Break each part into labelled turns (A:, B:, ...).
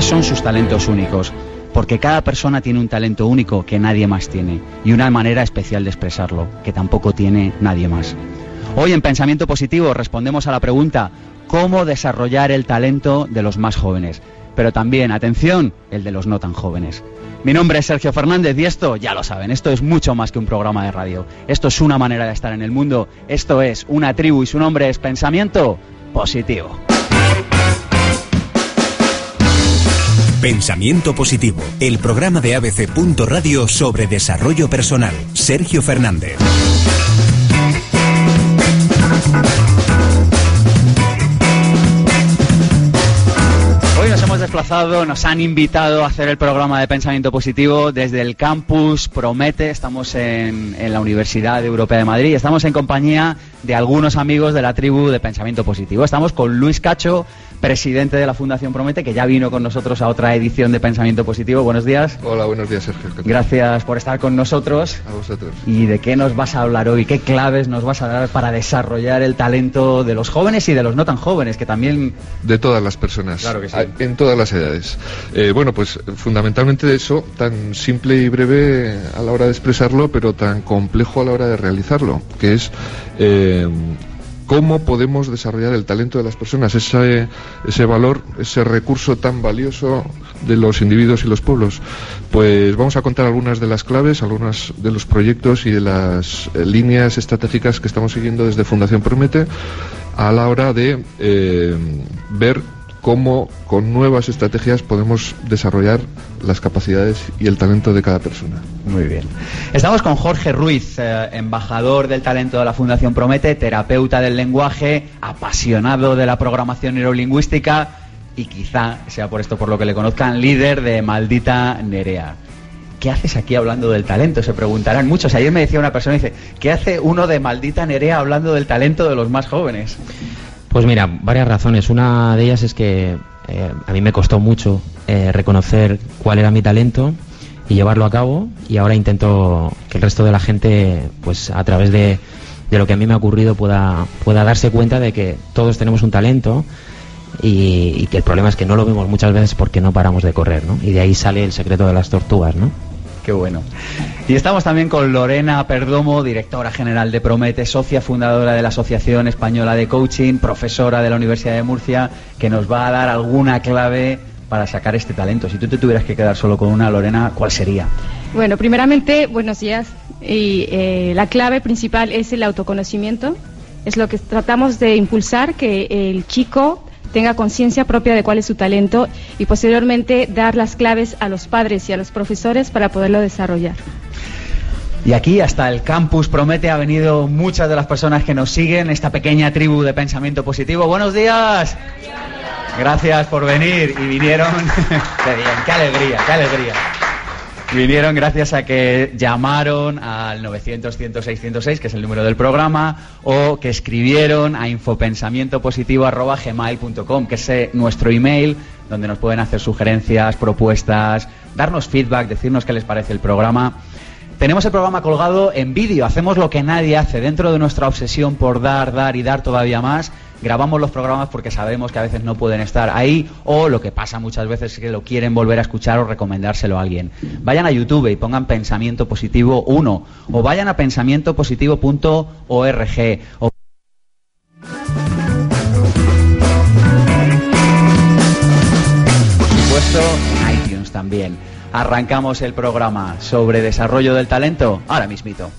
A: Son sus talentos únicos? Porque cada persona tiene un talento único que nadie más tiene y una manera especial de expresarlo, que tampoco tiene nadie más. Hoy en Pensamiento Positivo respondemos a la pregunta ¿cómo desarrollar el talento de los más jóvenes? Pero también, atención, el de los no tan jóvenes. Mi nombre es Sergio Fernández y esto, ya lo saben, esto es mucho más que un programa de radio. Esto es una manera de estar en el mundo, esto es una tribu y su nombre es Pensamiento Positivo.
B: Pensamiento Positivo, el programa de ABC. Radio sobre desarrollo personal. Sergio Fernández.
A: Hemos desplazado, nos han invitado a hacer el programa de pensamiento positivo desde el campus Promete. Estamos en, en la Universidad Europea de Madrid y estamos en compañía de algunos amigos de la tribu de pensamiento positivo. Estamos con Luis Cacho, presidente de la Fundación Promete, que ya vino con nosotros a otra edición de Pensamiento Positivo. Buenos días.
C: Hola, buenos días, Sergio.
A: Gracias por estar con nosotros.
C: A vosotros.
A: ¿Y de qué nos vas a hablar hoy? ¿Qué claves nos vas a dar para desarrollar el talento de los jóvenes y de los no tan jóvenes, que también...
C: De todas las personas.
A: Claro que sí.
C: En todas las edades. Eh, bueno, pues fundamentalmente eso, tan simple y breve a la hora de expresarlo, pero tan complejo a la hora de realizarlo, que es... Eh, cómo podemos desarrollar el talento de las personas, ese, ese valor, ese recurso tan valioso de los individuos y los pueblos. Pues vamos a contar algunas de las claves, algunos de los proyectos y de las eh, líneas estratégicas que estamos siguiendo desde Fundación Promete a la hora de ver cómo con nuevas estrategias podemos desarrollar las capacidades y el talento de cada persona.
A: Muy bien. Estamos con Jorge Ruiz, eh, embajador del talento de la Fundación Promete, terapeuta del lenguaje, apasionado de la programación neurolingüística y quizá sea por esto por lo que le conozcan, líder de Maldita Nerea. ¿Qué haces aquí hablando del talento? Se preguntarán muchos. Ayer me decía una persona, dice, ¿qué hace uno de Maldita Nerea hablando del talento de los más jóvenes?
D: Pues mira, varias razones. Una de ellas es que eh, a mí me costó mucho eh, reconocer cuál era mi talento y llevarlo a cabo y ahora intento que el resto de la gente, pues a través de, lo que a mí me ha ocurrido, pueda, pueda darse cuenta de que todos tenemos un talento y, y, que el problema es que no lo vemos muchas veces porque no paramos de correr, ¿no? Y de ahí sale el secreto de las tortugas, ¿no?
A: Qué bueno. Y estamos también con Lorena Perdomo, directora general de Promete, socia fundadora de la Asociación Española de Coaching, profesora de la Universidad de Murcia, que nos va a dar alguna clave para sacar este talento. Si tú te tuvieras que quedar solo con una, Lorena, ¿cuál sería?
E: Bueno, primeramente, buenos días. Y eh, la clave principal es el autoconocimiento. Es lo que tratamos de impulsar, que el chico tenga conciencia propia de cuál es su talento y posteriormente dar las claves a los padres y a los profesores para poderlo desarrollar.
A: Y aquí hasta el campus promete ha venido muchas de las personas que nos siguen, esta pequeña tribu de pensamiento positivo. Buenos días. Gracias por venir y vinieron. qué bien, qué alegría, qué alegría. Vinieron gracias a que llamaron al 900-106-106, que es el número del programa, o que escribieron a infopensamientopositivo.gmail.com, que es eh, nuestro email, donde nos pueden hacer sugerencias, propuestas, darnos feedback, decirnos qué les parece el programa. Tenemos el programa colgado en vídeo, hacemos lo que nadie hace, dentro de nuestra obsesión por dar, dar y dar todavía más grabamos los programas porque sabemos que a veces no pueden estar ahí o lo que pasa muchas veces es que lo quieren volver a escuchar o recomendárselo a alguien. Vayan a YouTube y pongan Pensamiento Positivo 1 o vayan a pensamientopositivo.org o también. Arrancamos el programa sobre desarrollo del talento ahora mismito.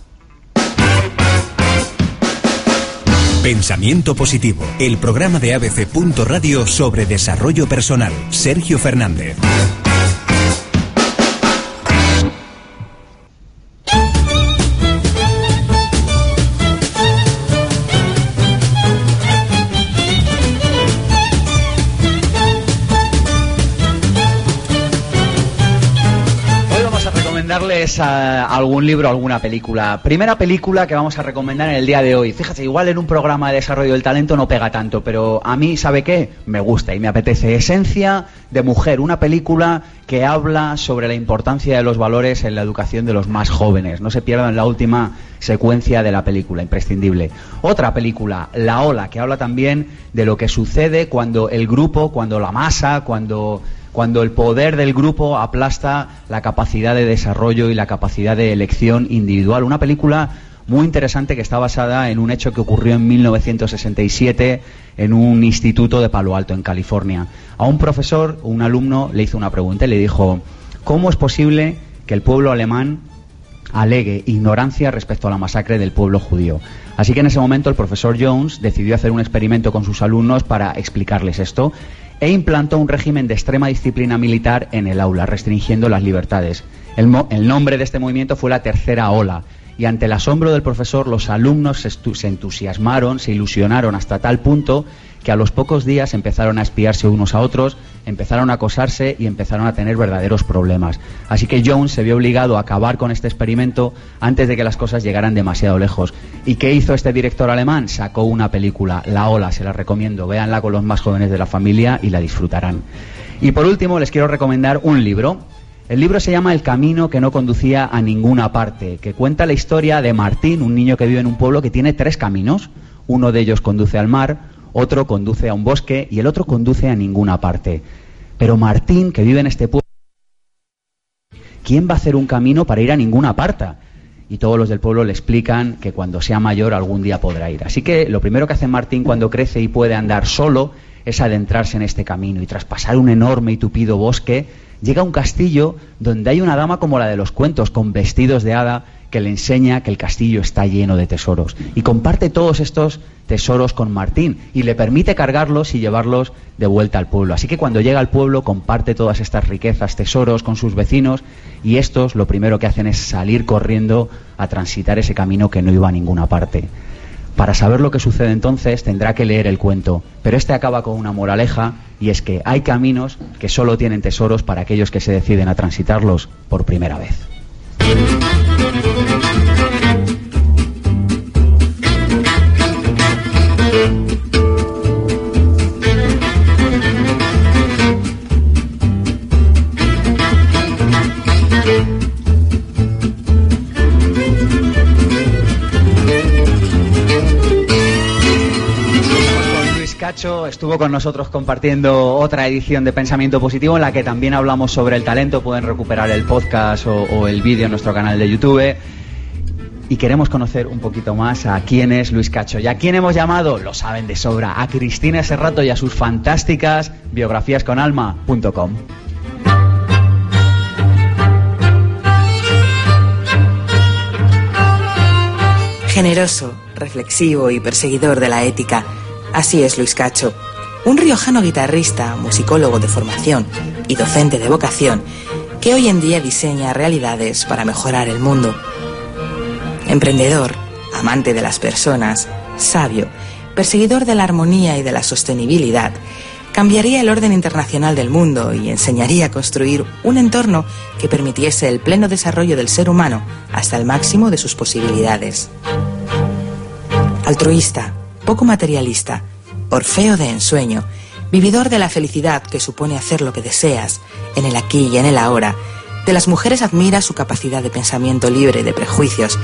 B: Pensamiento Positivo, el programa de ABC. Radio sobre desarrollo personal. Sergio Fernández.
A: Recomendarles algún libro, alguna película. Primera película que vamos a recomendar en el día de hoy. Fíjate, igual en un programa de desarrollo del talento no pega tanto, pero a mí, ¿sabe qué? Me gusta y me apetece. Esencia de Mujer, una película que habla sobre la importancia de los valores en la educación de los más jóvenes. No se pierdan la última secuencia de la película, imprescindible. Otra película, La Ola, que habla también de lo que sucede cuando el grupo, cuando la masa, cuando cuando el poder del grupo aplasta la capacidad de desarrollo y la capacidad de elección individual. Una película muy interesante que está basada en un hecho que ocurrió en 1967 en un instituto de Palo Alto, en California. A un profesor, un alumno, le hizo una pregunta y le dijo, ¿cómo es posible que el pueblo alemán alegue ignorancia respecto a la masacre del pueblo judío? Así que en ese momento el profesor Jones decidió hacer un experimento con sus alumnos para explicarles esto e implantó un régimen de extrema disciplina militar en el aula, restringiendo las libertades. El, nombre de este movimiento fue la Tercera Ola y ante el asombro del profesor los alumnos se, entusiasmaron, se ilusionaron hasta tal punto que a los pocos días empezaron a espiarse unos a otros, empezaron a acosarse y empezaron a tener verdaderos problemas. Así que Jones se vio obligado a acabar con este experimento antes de que las cosas llegaran demasiado lejos. ¿Y qué hizo este director alemán? Sacó una película, La Ola, se la recomiendo, véanla con los más jóvenes de la familia y la disfrutarán. Y por último les quiero recomendar un libro, el libro se llama El camino que no conducía a ninguna parte, que cuenta la historia de Martín, un niño que vive en un pueblo que tiene tres caminos. Uno de ellos conduce al mar, otro conduce a un bosque y el otro conduce a ninguna parte. Pero Martín, que vive en este pueblo, ¿quién va a hacer un camino para ir a ninguna parte? Y todos los del pueblo le explican que cuando sea mayor algún día podrá ir. Así que lo primero que hace Martín cuando crece y puede andar solo es adentrarse en este camino y tras pasar un enorme y tupido bosque, llega a un castillo donde hay una dama como la de los cuentos, con vestidos de hada, que le enseña que el castillo está lleno de tesoros. Y comparte todos estos tesoros con Martín y le permite cargarlos y llevarlos de vuelta al pueblo. Así que cuando llega al pueblo comparte todas estas riquezas, tesoros con sus vecinos y estos lo primero que hacen es salir corriendo a transitar ese camino que no iba a ninguna parte. Para saber lo que sucede entonces tendrá que leer el cuento, pero este acaba con una moraleja y es que hay caminos que solo tienen tesoros para aquellos que se deciden a transitarlos por primera vez. Estuvo con nosotros compartiendo otra edición de Pensamiento Positivo en la que también hablamos sobre el talento. Pueden recuperar el podcast o, el vídeo en nuestro canal de YouTube. Y queremos conocer un poquito más a quién es Luis Cacho. ¿Y a quién hemos llamado? Lo saben de sobra. A Cristina Serrato y a sus fantásticas biografíasconalma.com.
F: Generoso, reflexivo y perseguidor de la ética Así es Luis Cacho, un riojano guitarrista, musicólogo de formación y docente de vocación que hoy en día diseña realidades para mejorar el mundo. Emprendedor, amante de las personas, sabio, perseguidor de la armonía y de la sostenibilidad, cambiaría el orden internacional del mundo y enseñaría a construir un entorno que permitiese el pleno desarrollo del ser humano hasta el máximo de sus posibilidades. Altruista, poco materialista, orfeo de ensueño, vividor de la felicidad que supone hacer lo que deseas, en el aquí y en el ahora, de las mujeres admira su capacidad de pensamiento libre de prejuicios,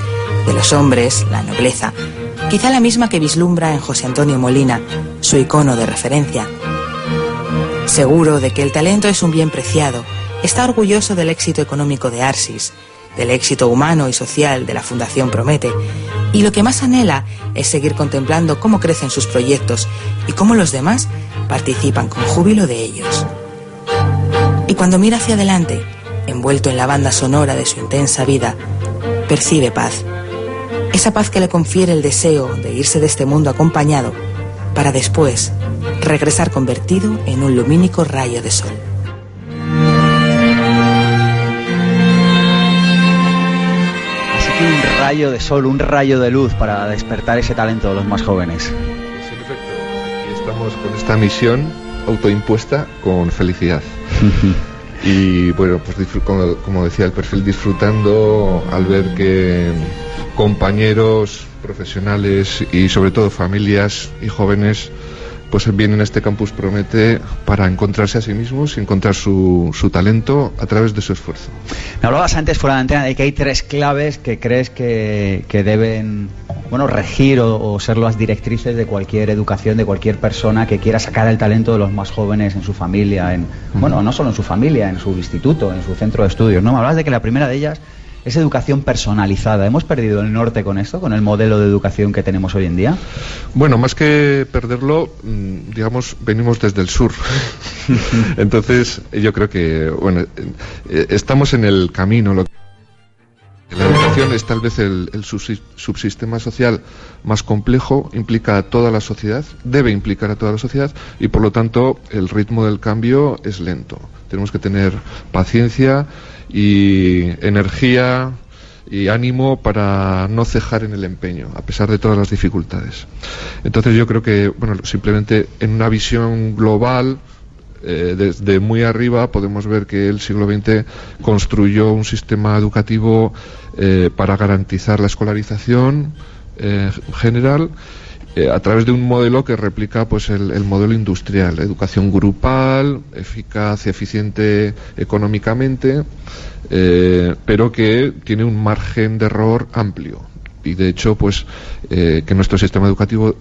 F: de los hombres, la nobleza, quizá la misma que vislumbra en José Antonio Molina, su icono de referencia. Seguro de que el talento es un bien preciado, está orgulloso del éxito económico de Arsis, del éxito humano y social de la Fundación Promete, y lo que más anhela es seguir contemplando cómo crecen sus proyectos y cómo los demás participan con júbilo de ellos. Y cuando mira hacia adelante, envuelto en la banda sonora de su intensa vida, percibe paz. esa paz que le confiere el deseo de irse de este mundo acompañado para después regresar convertido en un lumínico rayo de sol.
A: Un rayo de sol, un rayo de luz para despertar ese talento de los más jóvenes.
C: Sí, en efecto, aquí estamos con esta misión autoimpuesta con felicidad. y bueno, pues como decía el perfil, disfrutando al ver que compañeros profesionales y sobre todo familias y jóvenes pues vienen a este campus promete para encontrarse a sí mismos y encontrar su, su talento a través de su esfuerzo.
A: Me hablabas antes fuera de antena de que hay tres claves que crees que, que deben bueno, regir o, o ser las directrices de cualquier educación, de cualquier persona que quiera sacar el talento de los más jóvenes en su familia, en, bueno, no solo en su familia, en su instituto, en su centro de estudios. ¿no? Me hablabas de que la primera de ellas es educación personalizada. ¿Hemos perdido el norte con esto, con el modelo de educación que tenemos hoy en día?
C: Bueno, más que perderlo, mm, digamos, venimos desde el sur. Entonces, yo creo que, bueno, eh, estamos en el camino. Lo la educación es tal vez el, el subsi- subsistema social más complejo, implica a toda la sociedad, debe implicar a toda la sociedad y por lo tanto el ritmo del cambio es lento. Tenemos que tener paciencia y energía y ánimo para no cejar en el empeño, a pesar de todas las dificultades. Entonces yo creo que, bueno, simplemente en una visión global, eh, desde muy arriba podemos ver que el siglo XX construyó un sistema educativo eh, para garantizar la escolarización eh, general eh, a través de un modelo que replica pues el, el modelo industrial, educación grupal, eficaz y eficiente económicamente, eh, pero que tiene un margen de error amplio. Y de hecho, pues eh, que nuestro sistema educativo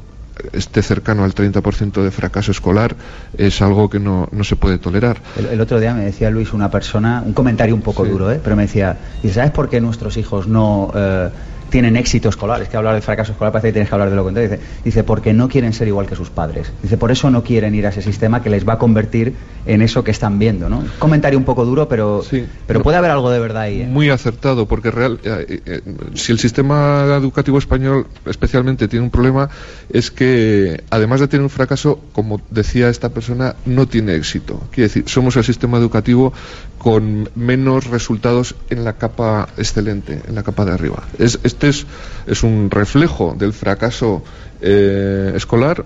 C: esté cercano al 30% de fracaso escolar es algo que no, no se puede tolerar.
A: El, el otro día me decía Luis, una persona, un comentario un poco
C: Sí.
A: duro, ¿eh? pero me decía, dice, ¿sabes por qué nuestros hijos no eh, tienen éxito escolar? Es que hablar de fracaso escolar parece que tienes que hablar de lo contrario. Dice, dice, porque no quieren ser igual que sus padres. Dice, por eso no quieren ir a ese sistema que les va a convertir en eso que están viendo, ¿no? Comentario un poco duro, pero,
C: Sí.
A: pero puede haber algo de verdad ahí. ¿eh?
C: Muy acertado, porque real, eh, eh, si el sistema educativo español especialmente tiene un problema, es que además de tener un fracaso, como decía esta persona, no tiene éxito. Quiere decir, somos el sistema educativo con menos resultados en la capa excelente, en la capa de arriba. Es, este es, es un reflejo del fracaso eh, escolar,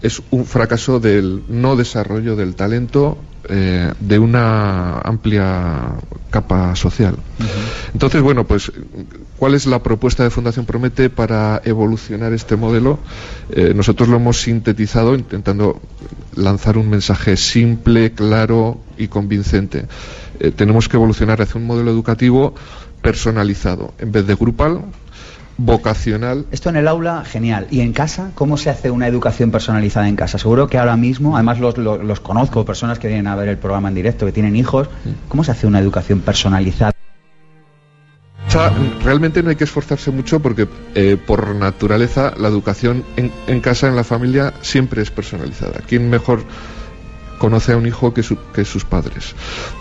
C: es un fracaso del no desarrollo del talento eh, de una amplia capa social. Entonces, bueno, pues, ¿cuál es la propuesta de Fundación Promete para evolucionar este modelo? Eh, nosotros lo hemos sintetizado intentando lanzar un mensaje simple, claro y convincente. Eh, tenemos que evolucionar hacia un modelo educativo personalizado, en vez de grupal, vocacional
A: Esto en el aula, genial. ¿Y en casa? ¿Cómo se hace una educación personalizada en casa? Seguro que ahora mismo, además los, los, los conozco, personas que vienen a ver el programa en directo, que tienen hijos, ¿cómo se hace una educación personalizada?
C: O sea, realmente no hay que esforzarse mucho porque eh, por naturaleza la educación en, en casa, en la familia, siempre es personalizada. ¿Quién mejor conoce a un hijo que, su- que sus padres?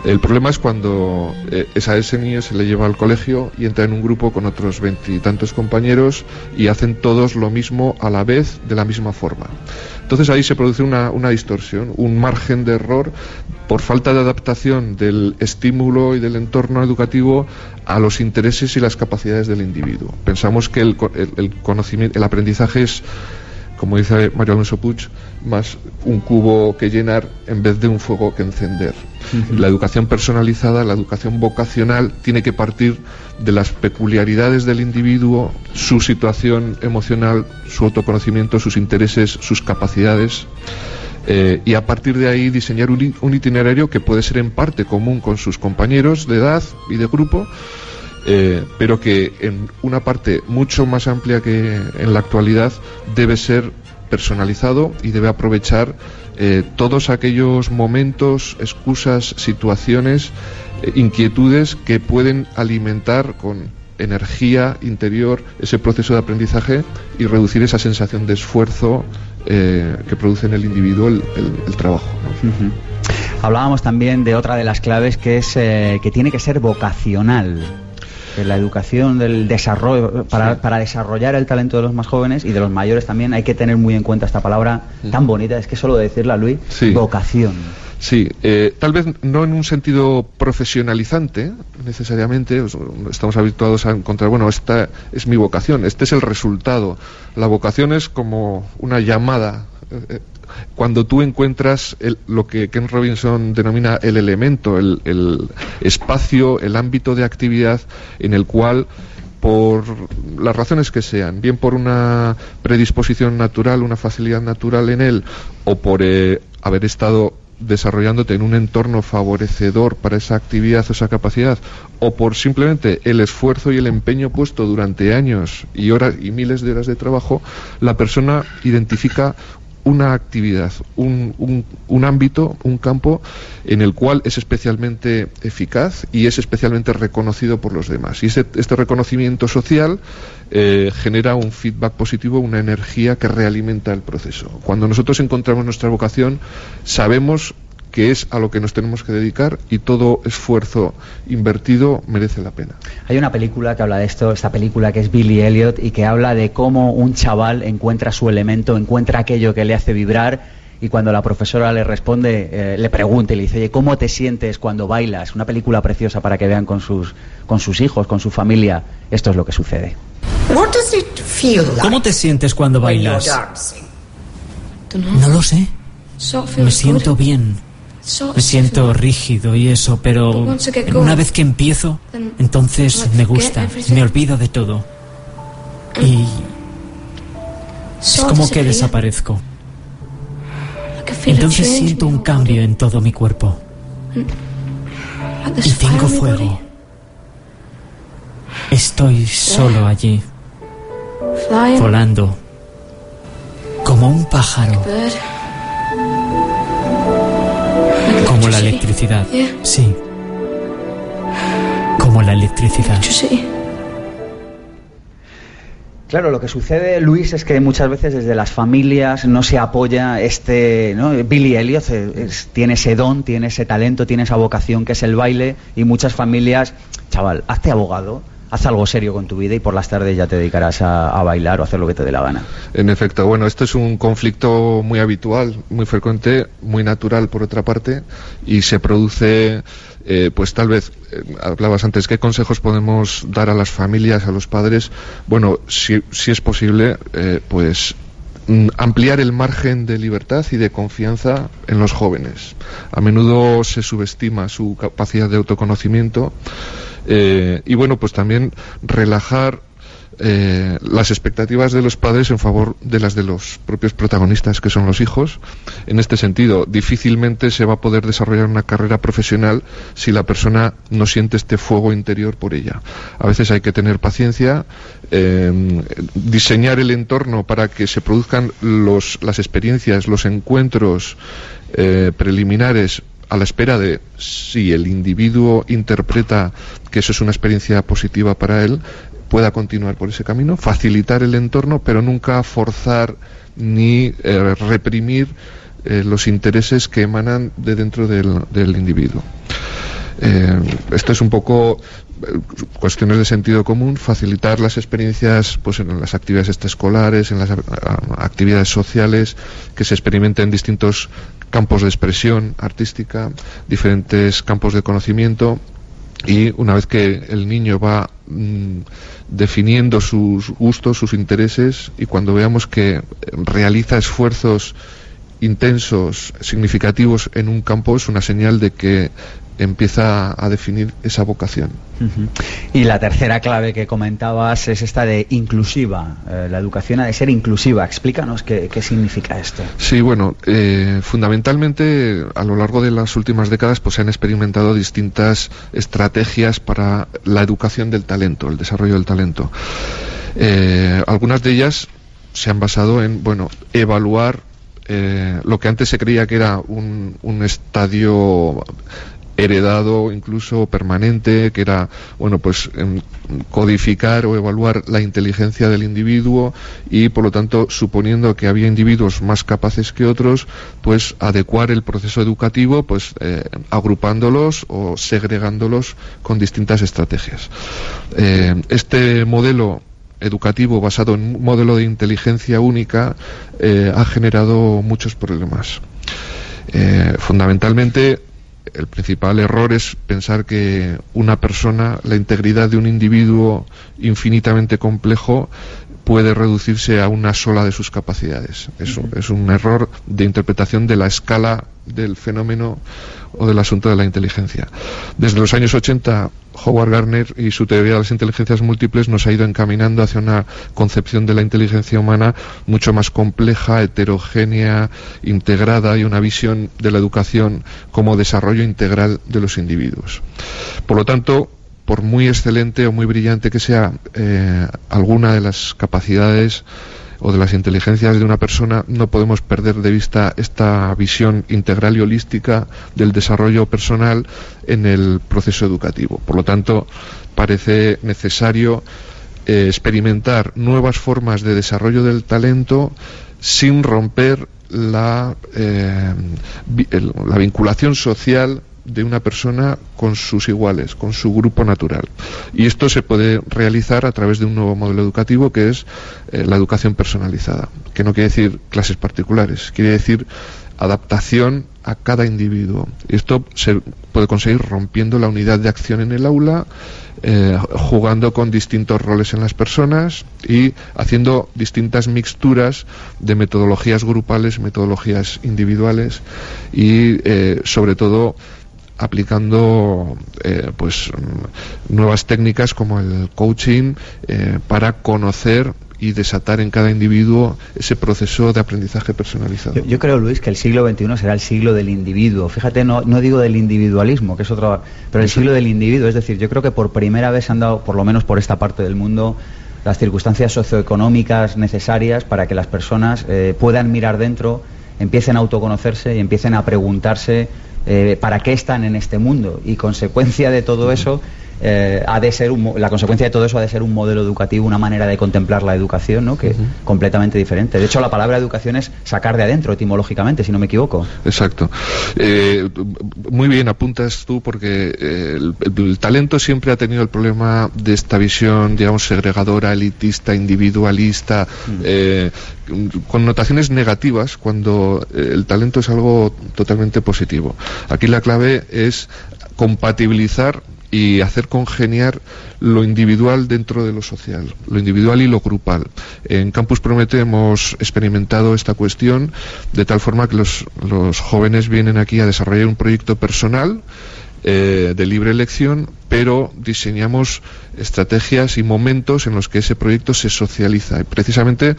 C: El problema es cuando eh, es a ese niño se le lleva al colegio y entra en un grupo con otros veintitantos compañeros y hacen todos lo mismo a la vez, de la misma forma. Entonces ahí se produce una, una distorsión, un margen de error por falta de adaptación del estímulo y del entorno educativo a los intereses y las capacidades del individuo. Pensamos que el, el- el conocimiento, el aprendizaje es, como dice Mario Alonso Puig, más un cubo que llenar en vez de un fuego que encender. La educación personalizada, la educación vocacional, tiene que partir de las peculiaridades del individuo, su situación emocional, su autoconocimiento, sus intereses, sus capacidades. eh, y a partir de ahí diseñar un, itinerario que puede ser en parte común con sus compañeros de edad y de grupo, eh, pero que en una parte mucho más amplia que en la actualidad debe ser personalizado y debe aprovechar eh, todos aquellos momentos, excusas, situaciones, eh, inquietudes que pueden alimentar con energía interior ese proceso de aprendizaje y reducir esa sensación de esfuerzo que produce en el individuo el, trabajo.
A: Hablábamos también de otra de las claves que es que tiene que ser vocacional. La educación del desarrollo, para, para, desarrollar el talento de los más jóvenes y de los mayores también hay que tener muy en cuenta esta palabra tan bonita, es que solo decirla, Luis, vocación.
C: Sí, eh, tal vez no en un sentido profesionalizante necesariamente, estamos habituados a encontrar, bueno, esta es mi vocación, este es el resultado. La vocación es como una llamada. Eh, eh, cuando tú encuentras lo que Ken Robinson denomina el elemento, el, el espacio, el ámbito de actividad en el cual por las razones que sean, bien por una predisposición natural, una facilidad natural en él, o por haber estado desarrollándote en un entorno favorecedor para esa actividad o esa capacidad, o por simplemente el esfuerzo y el empeño puesto durante años y horas y miles de horas de trabajo, la persona identifica una actividad, un, un, ámbito, un campo en el cual es especialmente eficaz y es especialmente reconocido por los demás. Y este reconocimiento social eh, genera un feedback positivo, una energía que realimenta el proceso. Cuando nosotros encontramos nuestra vocación, sabemos que es a lo que nos tenemos que dedicar y todo esfuerzo invertido merece la pena.
A: Hay una película que habla de esto, esta película que es Billy Elliot y que habla de cómo un chaval encuentra su elemento, encuentra aquello que le hace vibrar y cuando la profesora le responde, eh, le pregunta y le dice, ¿cómo te sientes cuando bailas? Una película preciosa para que vean con sus, con sus hijos, con su familia. Esto es lo que sucede.
G: ¿Cómo te sientes cuando bailas? No lo sé. Me siento bien. Me siento rígido y eso, pero una vez que empiezo, entonces me gusta, me olvido de todo. Y es como que desaparezco. Entonces siento un cambio en todo mi cuerpo. Y tengo fuego. Estoy solo allí, volando, como un pájaro. Como la electricidad. Sí. Como la electricidad.
A: Claro, lo que sucede, Luis, es que muchas veces desde las familias no se apoya este. ¿no? Billy Elliot tiene ese don, tiene ese talento, tiene esa vocación que es el baile, y muchas familias, chaval, hazte abogado, haz algo serio con tu vida y por las tardes ya te dedicarás a, bailar o a hacer lo que te dé la gana.
C: En efecto, bueno, esto es un conflicto muy habitual, muy frecuente, muy natural por otra parte y se produce, eh, pues tal vez, eh, hablabas antes, ¿qué consejos podemos dar a las familias, a los padres? Bueno, si, si es posible, eh, pues mm, ampliar el margen de libertad y de confianza en los jóvenes. A menudo se subestima su capacidad de autoconocimiento eh, y bueno, pues también relajar eh, las expectativas de los padres en favor de las de los propios protagonistas, que son los hijos. En este sentido, difícilmente se va a poder desarrollar una carrera profesional si la persona no siente este fuego interior por ella. A veces hay que tener paciencia, eh, diseñar el entorno para que se produzcan los, las experiencias, los encuentros preliminares a la espera de si el individuo interpreta que eso es una experiencia positiva para él, pueda continuar por ese camino, facilitar el entorno, pero nunca forzar ni eh, reprimir eh, los intereses que emanan de dentro del, individuo. Eh, esto es un poco cuestiones de sentido común, facilitar las experiencias pues en las actividades extraescolares, en las actividades sociales, que se experimenten distintos campos de expresión artística, diferentes campos de conocimiento. Y una vez que el niño va mm, definiendo sus gustos, sus intereses y cuando veamos que realiza esfuerzos intensos, significativos en un campo es una señal de que empieza a definir esa vocación.
A: Y la tercera clave que comentabas es esta de inclusiva. Eh, la educación ha de ser inclusiva. Explícanos qué, significa esto.
C: Sí, bueno, eh, fundamentalmente a lo largo de las últimas décadas pues se han experimentado distintas estrategias para la educación del talento, el desarrollo del talento. Eh, algunas de ellas se han basado en, bueno, evaluar lo que antes se creía que era un, un estadio heredado, incluso permanente, que era, bueno, pues em, codificar o evaluar la inteligencia del individuo y, por lo tanto, suponiendo que había individuos más capaces que otros, pues adecuar el proceso educativo, pues eh, agrupándolos o segregándolos con distintas estrategias. Eh, este modelo educativo basado en un modelo de inteligencia única eh, ha generado muchos problemas. fundamentalmente el principal error es pensar que una persona, la integridad de un individuo infinitamente complejo, puede reducirse a una sola de sus capacidades. Es, es un error de interpretación de la escala del fenómeno o del asunto de la inteligencia. Desde los años 80, Howard Gardner y su teoría de las inteligencias múltiples nos ha ido encaminando hacia una concepción de la inteligencia humana mucho más compleja, heterogénea, integrada y una visión de la educación como desarrollo integral de los individuos. Por lo tanto, por muy excelente o muy brillante que sea eh, alguna de las capacidades o de las inteligencias de una persona, no podemos perder de vista esta visión integral y holística del desarrollo personal en el proceso educativo. Por lo tanto, parece necesario eh, experimentar nuevas formas de desarrollo del talento sin romper la, eh, la vinculación social de una persona con sus iguales, con su grupo natural. Y esto se puede realizar a través de un nuevo modelo educativo que es eh, la educación personalizada, que no quiere decir clases particulares, quiere decir adaptación a cada individuo. Y esto se puede conseguir rompiendo la unidad de acción en el aula, eh, jugando con distintos roles en las personas y haciendo distintas mixturas de metodologías grupales, metodologías individuales y eh, sobre todo aplicando eh, pues nuevas técnicas como el coaching eh, para conocer y desatar en cada individuo ese proceso de aprendizaje personalizado.
A: Yo, creo, Luis, que el siglo XXI será el siglo del individuo. Fíjate, no, no digo del individualismo, que es otro, pero el siglo del individuo. Es decir, yo creo que por primera vez se han dado, por lo menos por esta parte del mundo, las circunstancias socioeconómicas necesarias para que las personas eh, puedan mirar dentro, empiecen a autoconocerse y empiecen a preguntarse eh, para qué están en este mundo y consecuencia de todo eso eh, ha de ser la consecuencia de todo eso ha de ser un modelo educativo, una manera de contemplar la educación, ¿no? Que es completamente diferente. De hecho, la palabra educación es sacar de adentro, etimológicamente, si no me equivoco.
C: Exacto. Eh, muy bien apuntas tú, porque el, talento siempre ha tenido el problema de esta visión, digamos, segregadora, elitista, individualista, mm. con notaciones negativas, cuando el talento es algo totalmente positivo. Aquí la clave es compatibilizar y hacer congeniar lo individual dentro de lo social, lo individual y lo grupal. En Campus Promete hemos experimentado esta cuestión de tal forma que los, jóvenes vienen aquí a desarrollar un proyecto personal eh, de libre elección, pero diseñamos estrategias y momentos en los que ese proyecto se socializa. Y precisamente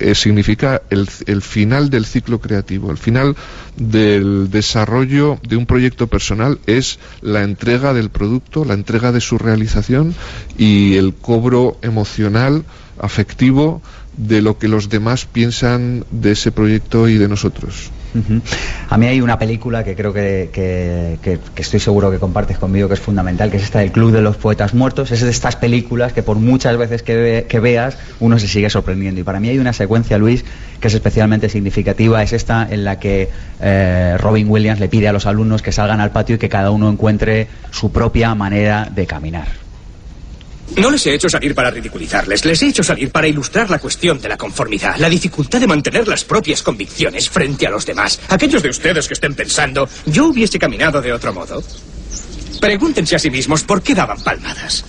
C: eh, significa el, el, final del ciclo creativo, el final del desarrollo de un proyecto personal es la entrega del producto, la entrega de su realización y el cobro emocional, afectivo, de lo que los demás piensan de ese proyecto y de nosotros.
A: A mí hay una película que creo que, estoy seguro que compartes conmigo que es fundamental, que es esta del Club de los Poetas Muertos. Es de estas películas que por muchas veces que, veas uno se sigue sorprendiendo. Y para mí hay una secuencia, Luis, que es especialmente significativa. Es esta en la que eh, Robin Williams le pide a los alumnos que salgan al patio y que cada uno encuentre su propia manera de caminar.
H: No les he hecho salir para ridiculizarles, les he hecho salir para ilustrar la cuestión de la conformidad, la dificultad de mantener las propias convicciones frente a los demás. Aquellos de ustedes que estén pensando, yo hubiese caminado de otro modo. Pregúntense a sí mismos por qué daban palmadas.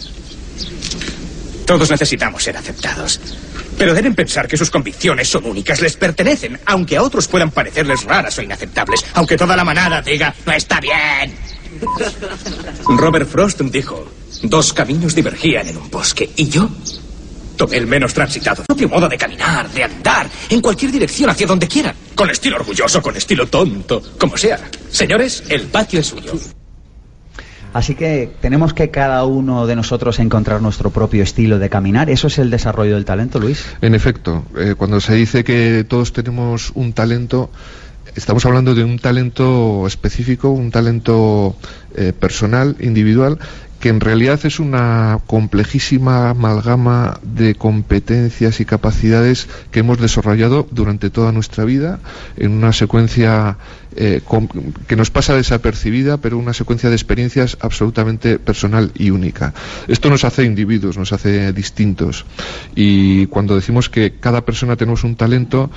H: Todos necesitamos ser aceptados. Pero deben pensar que sus convicciones son únicas, les pertenecen, aunque a otros puedan parecerles raras o inaceptables, aunque toda la manada diga, no está bien. Robert Frost dijo, Dos caminos divergían en un bosque y yo tomé el menos transitado. Propio modo de caminar, de andar, en cualquier dirección, hacia donde quiera. Con estilo orgulloso, con estilo tonto, como sea. Señores, el patio es suyo.
A: Así que tenemos que cada uno de nosotros encontrar nuestro propio estilo de caminar. ¿Eso es el desarrollo del talento, Luis?
C: En efecto, eh, cuando se dice que todos tenemos un talento, estamos hablando de un talento específico, un talento eh, personal, individual, que en realidad es una complejísima amalgama de competencias y capacidades que hemos desarrollado durante toda nuestra vida en una secuencia eh, que nos pasa desapercibida, pero una secuencia de experiencias absolutamente personal y única. Esto nos hace individuos, nos hace distintos. Y cuando decimos que cada persona tenemos un talento,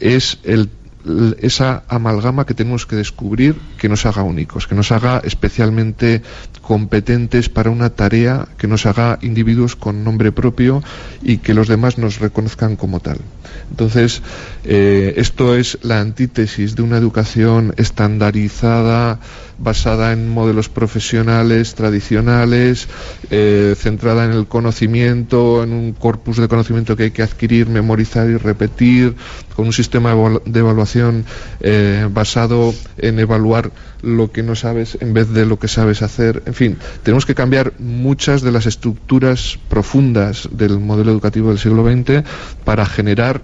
C: es el esa amalgama que tenemos que descubrir que nos haga únicos, que nos haga especialmente competentes para una tarea, que nos haga individuos con nombre propio y que los demás nos reconozcan como tal. Entonces, eh, esto es la antítesis de una educación estandarizada, basada en modelos profesionales tradicionales, eh, centrada en el conocimiento, en un corpus de conocimiento que hay que adquirir, memorizar y repetir, con un sistema de evaluación eh, basado en evaluar lo que no sabes en vez de lo que sabes hacer. En fin, tenemos que cambiar muchas de las estructuras profundas del modelo educativo del siglo XX para generar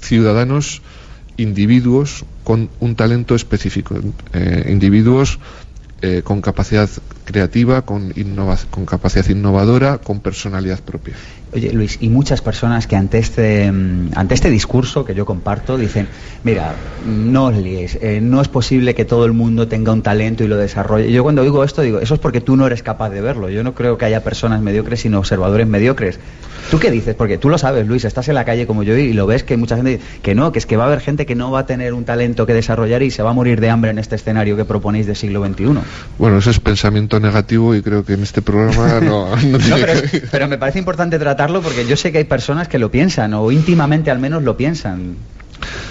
C: ciudadanos individuos con un talento específico, eh, individuos eh, con capacidad creativa, con, con capacidad innovadora, con personalidad propia.
A: Oye, Luis, y muchas personas que ante este, mm, ante este discurso que yo comparto dicen, mira, no os liéis, eh, no es posible que todo el mundo tenga un talento y lo desarrolle. Yo cuando digo esto digo, eso es porque tú no eres capaz de verlo. Yo no creo que haya personas mediocres, sino observadores mediocres. ¿Tú qué dices? Porque tú lo sabes, Luis, estás en la calle como yo y lo ves que mucha gente dice que no, que es que va a haber gente que no va a tener un talento que desarrollar y se va a morir de hambre en este escenario que proponéis del siglo XXI.
C: Bueno, eso es pensamiento negativo y creo que en este programa no... no,
A: pero, me parece importante porque yo sé que hay personas que lo piensan o íntimamente al menos lo piensan.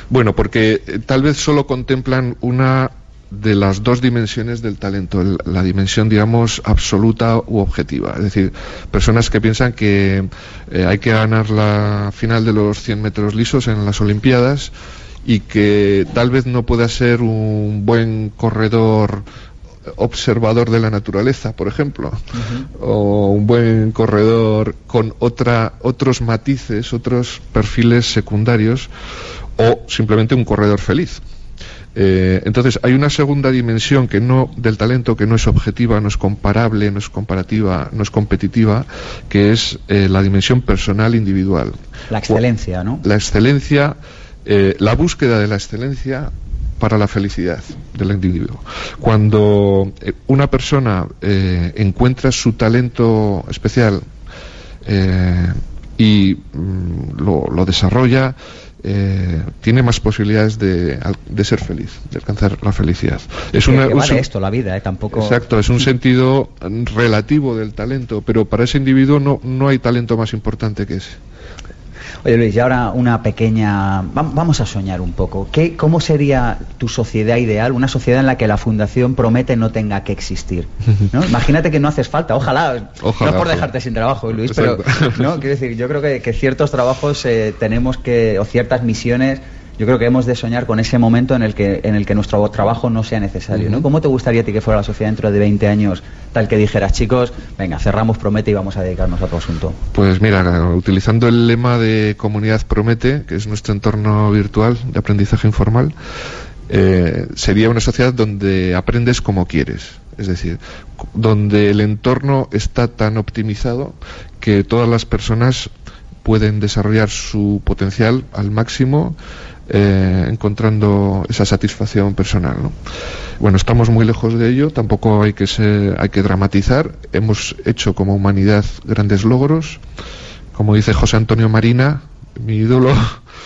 C: Bueno, porque eh, tal vez solo contemplan una de las dos dimensiones del talento, la dimensión, digamos, absoluta u objetiva. Es decir, personas que piensan que eh, hay que ganar la final de los 100 metros lisos en las Olimpiadas y que tal vez no pueda ser un buen corredor observador de la naturaleza, por ejemplo, o un buen corredor con otra, otros matices, otros perfiles secundarios, o simplemente un corredor feliz. Eh, entonces hay una segunda dimensión que no del talento que no es objetiva, no es comparable, no es comparativa, no es competitiva, que es eh, la dimensión personal individual.
A: La excelencia, ¿no?
C: La excelencia, eh, la búsqueda de la excelencia para la felicidad del individuo. Cuando una persona encuentra su talento especial y mm, lo desarrolla, eh, tiene más posibilidades de, ser feliz, de alcanzar la felicidad.
A: Es una, esto, la vida, ¿eh? Tampoco...
C: Exacto, es un sentido relativo del talento, pero para ese individuo no, no hay talento más importante que ese.
A: Oye Luis, y ahora una pequeña... Vamos a soñar un poco. ¿Qué, ¿Cómo sería tu sociedad ideal? Una sociedad en la que la Fundación Promete no tenga que existir. ¿no? Imagínate que no haces falta, ojalá. no por dejarte sin trabajo, Luis, pero ¿no? quiero decir, yo creo que, ciertos trabajos eh, tenemos que, o ciertas misiones yo creo que hemos de soñar con ese momento en el que, en el que nuestro trabajo no sea necesario. ¿no? ¿Cómo te gustaría a ti que fuera la sociedad dentro de 20 años tal que dijeras, chicos, venga, cerramos Promete y vamos a dedicarnos a otro asunto?
C: Pues mira, utilizando el lema de Comunidad Promete, que es nuestro entorno virtual de aprendizaje informal, eh, sería una sociedad donde aprendes como quieres. Es decir, donde el entorno está tan optimizado que todas las personas pueden desarrollar su potencial al máximo eh, encontrando esa satisfacción personal. Bueno, estamos muy lejos de ello, tampoco hay que, hay que dramatizar. Hemos hecho como humanidad grandes logros. Como dice José Antonio Marina, mi ídolo,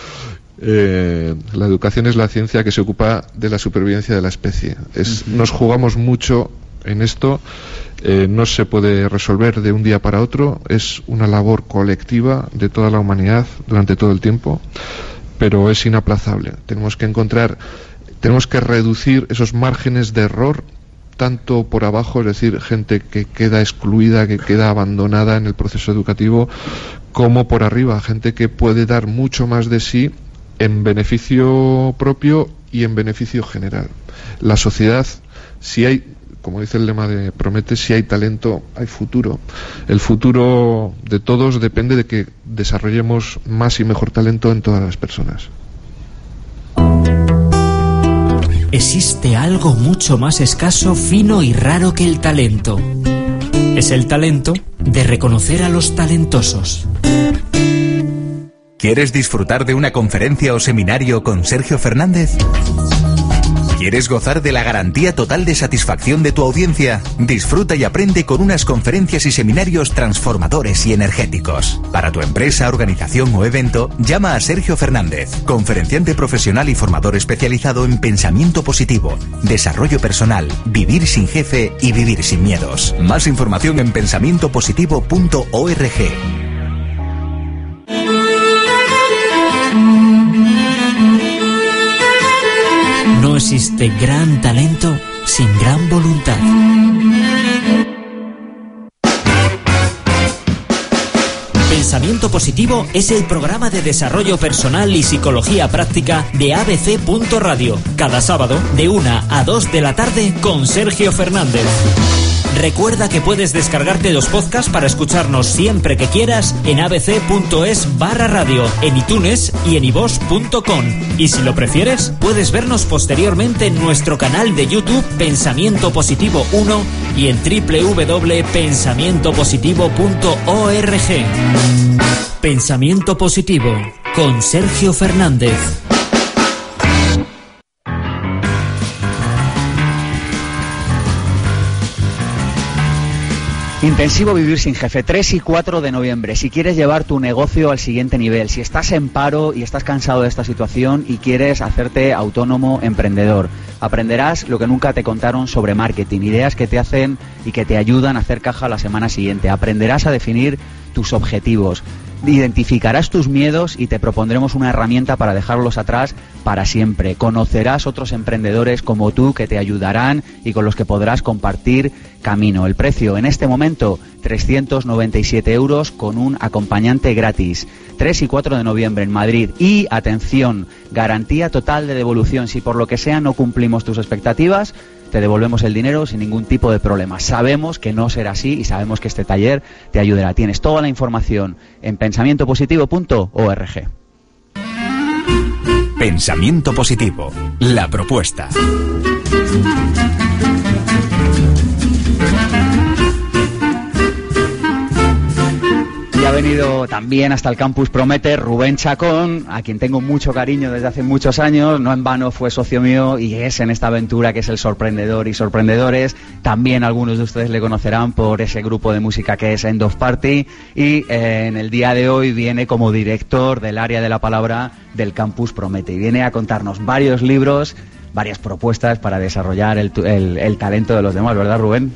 C: eh, la educación es la ciencia que se ocupa de la supervivencia de la especie. nos jugamos mucho en esto. Eh, no se puede resolver de un día para otro. Es una labor colectiva de toda la humanidad durante todo el tiempo pero es inaplazable. Tenemos que encontrar, tenemos que reducir esos márgenes de error tanto por abajo, es decir, gente que queda excluida, que queda abandonada en el proceso educativo, como por arriba, gente que puede dar mucho más de sí en beneficio propio y en beneficio general. La sociedad, si hay como dice el lema de Promete, si hay talento, hay futuro. El futuro de todos depende de que desarrollemos más y mejor talento en todas las personas.
G: existe algo mucho más escaso, fino y raro que el talento. Es el talento de reconocer a los talentosos.
B: ¿Quieres disfrutar de una conferencia o seminario con Sergio Fernández? ¿Quieres gozar de la garantía total de satisfacción de tu audiencia? Disfruta y aprende con unas conferencias y seminarios transformadores y energéticos. Para tu empresa, organización o evento, llama a Sergio Fernández, conferenciante profesional y formador especializado en pensamiento positivo, desarrollo personal, vivir sin jefe y vivir sin miedos. Más información en pensamientopositivo.org.
G: No existe gran talento sin gran voluntad. Pensamiento Positivo es el programa de desarrollo personal y psicología práctica de ABC.radio. Cada sábado de 1 a 2 de la tarde con Sergio Fernández. Recuerda que puedes descargarte los podcasts para escucharnos siempre que quieras en abc.es barra radio, en iTunes y en ivos.com. Y si lo prefieres, puedes vernos posteriormente en nuestro canal de YouTube Pensamiento Positivo 1 y en www.pensamientopositivo.org. Pensamiento Positivo con Sergio Fernández.
A: Intensivo Vivir sin Jefe, 3 y 4 de noviembre. Si quieres llevar tu negocio al siguiente nivel, si estás en paro y estás cansado de esta situación y quieres hacerte autónomo emprendedor, aprenderás lo que nunca te contaron sobre marketing, ideas que te hacen y que te ayudan a hacer caja la semana siguiente. Aprenderás a definir tus objetivos, identificarás tus miedos y te propondremos una herramienta para dejarlos atrás para siempre. Conocerás otros emprendedores como tú que te ayudarán y con los que podrás compartir camino. El precio en este momento 397 euros con un acompañante gratis. 3 y 4 de noviembre en Madrid. Y atención, garantía total de devolución. Si por lo que sea no cumplimos tus expectativas, te devolvemos el dinero sin ningún tipo de problema. Sabemos que no será así y sabemos que este taller te ayudará. Tienes toda la información en pensamientopositivo.org.
B: Pensamiento positivo, la propuesta.
A: Ha venido también hasta el campus Promete Rubén Chacón, a quien tengo mucho cariño desde hace muchos años, no en vano fue socio mío y es en esta aventura que es el sorprendedor y sorprendedores. También algunos de ustedes le conocerán por ese grupo de música que es End of Party y eh, en el día de hoy viene como director del área de la palabra del campus Promete y viene a contarnos varios libros, varias propuestas para desarrollar el, el talento de los demás, ¿verdad Rubén?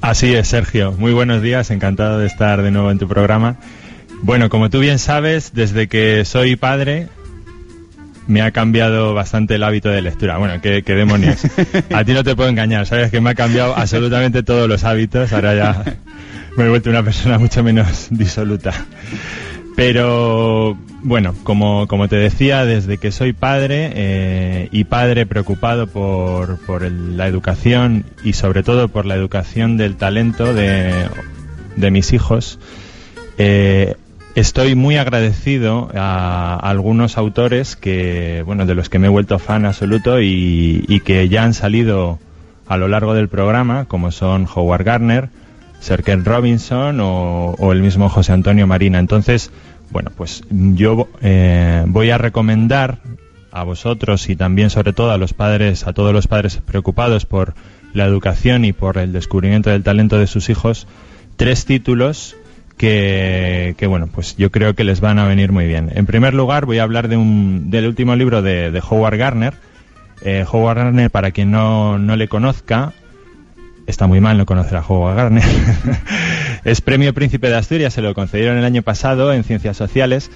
I: Así es, Sergio. Muy buenos días, encantado de estar de nuevo en tu programa. Bueno, como tú bien sabes, desde que soy padre me ha cambiado bastante el hábito de lectura. Bueno, qué, demonios. A ti no te puedo engañar, sabes que me ha cambiado absolutamente todos los hábitos. Ahora ya me he vuelto una persona mucho menos disoluta. Pero bueno, como, como te decía, desde que soy padre eh, y padre preocupado por, por la educación y sobre todo por la educación del talento de, de mis hijos, eh, estoy muy agradecido a, algunos autores que, bueno, de los que me he vuelto fan absoluto y, y que ya han salido a lo largo del programa, como son Howard Gardner, Sir Ken Robinson o, o el mismo José Antonio Marina. Entonces, bueno, pues yo eh, voy a recomendar a vosotros y también sobre todo a los padres, a todos los padres preocupados por la educación y por el descubrimiento del talento de sus hijos, tres títulos que, bueno, pues yo creo que les van a venir muy bien. En primer lugar, voy a hablar de un, del último libro de, Howard Gardner. Eh, Howard Gardner, para quien no, no le conozca, está muy mal no conocer a Howard Gardner. es premio Príncipe de Asturias, se lo concedieron el año pasado en Ciencias Sociales,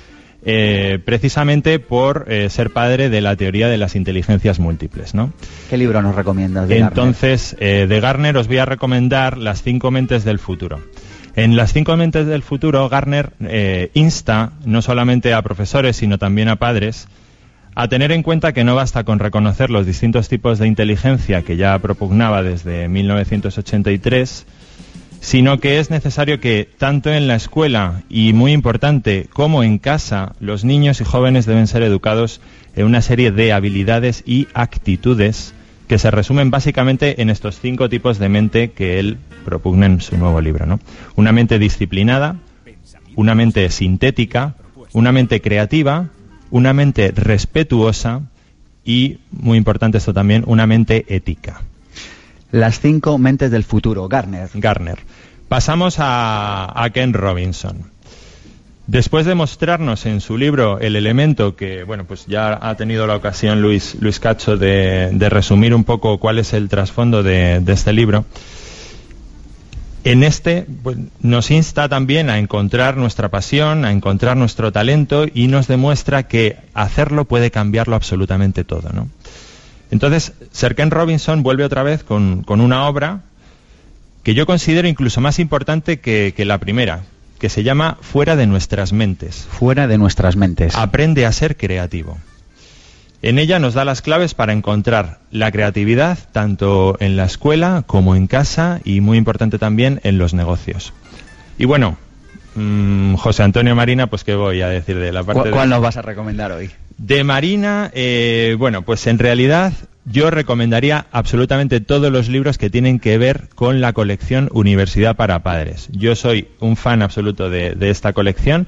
I: eh, precisamente por eh, ser padre de la teoría de las inteligencias múltiples. ¿no?
A: ¿Qué libro nos recomiendas? De
I: Entonces, eh, de Garner os voy a recomendar Las cinco mentes del futuro. En Las cinco mentes del futuro, Garner insta no solamente a profesores, sino también a padres, a tener en cuenta que no basta con reconocer los distintos tipos de inteligencia que ya propugnaba desde 1983, sino que es necesario que tanto en la escuela y muy importante como en casa los niños y jóvenes deben ser educados en una serie de habilidades y actitudes que se resumen básicamente en estos cinco tipos de mente que él propugna en su nuevo libro. ¿no? Una mente disciplinada, una mente sintética, una mente creativa, una mente respetuosa y, muy importante esto también, una mente ética.
A: Las cinco mentes del futuro, Garner.
I: Garner. Pasamos a, a Ken Robinson. Después de mostrarnos en su libro el elemento que, bueno, pues ya ha tenido la ocasión Luis, Luis Cacho de, resumir un poco cuál es el trasfondo de, este libro, en este pues, nos insta también a encontrar nuestra pasión, a encontrar nuestro talento y nos demuestra que hacerlo puede cambiarlo absolutamente todo, ¿no? Entonces, Sir Ken Robinson vuelve otra vez con, una obra que yo considero incluso más importante que, que la primera, que se llama Fuera de nuestras mentes.
A: Fuera de nuestras mentes.
I: Aprende a ser creativo. En ella nos da las claves para encontrar la creatividad tanto en la escuela como en casa y muy importante también en los negocios. Y bueno, mm, José Antonio Marina, pues qué voy a decir de la parte
A: ¿Cuál, nos vas a recomendar hoy?
I: De Marina, eh, bueno, pues en realidad yo recomendaría absolutamente todos los libros que tienen que ver con la colección Universidad para Padres. Yo soy un fan absoluto de, esta colección.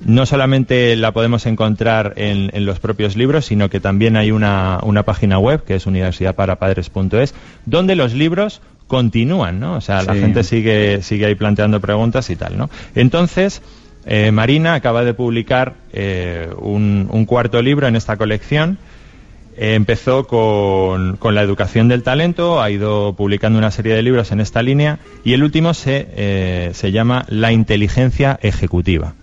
I: No solamente la podemos encontrar en, los propios libros, sino que también hay una, página web que es universidadparapadres.es, donde los libros continúan, ¿no? O sea, la gente sigue, sigue ahí planteando preguntas y tal, ¿no? Entonces, eh, Marina acaba de publicar eh, un cuarto libro en esta colección empezó con, la educación del talento, ha ido publicando una serie de libros en esta línea y el último se, eh, se llama La inteligencia ejecutiva.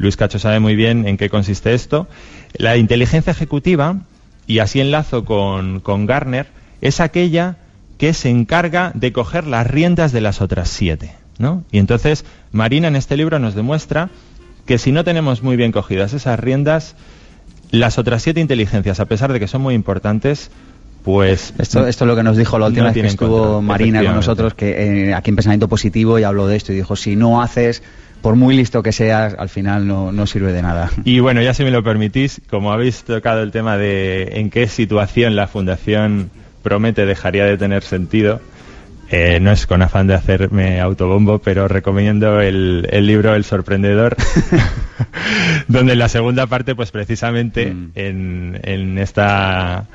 I: Luis Cacho sabe muy bien en qué consiste esto. La inteligencia ejecutiva, y así enlazo con, con Garner, es aquella que se encarga de coger las riendas de las otras siete. ¿no? Y entonces Marina en este libro nos demuestra que si no tenemos muy bien cogidas esas riendas, las otras siete inteligencias, a pesar de que son muy importantes, pues
A: esto, esto es lo que nos dijo la última vez que estuvo Marina con nosotros, que eh, aquí en Pensamiento Positivo y habló de esto y dijo, si no haces, por muy listo que seas, al final no, no sirve de nada.
I: Y bueno, ya si me lo permitís, como habéis tocado el tema de en qué situación la Fundación Promete dejaría de tener sentido, eh, no es con afán de hacerme autobombo, pero recomiendo el, libro El Sorprendedor, donde en la segunda parte, pues precisamente mm. en, esta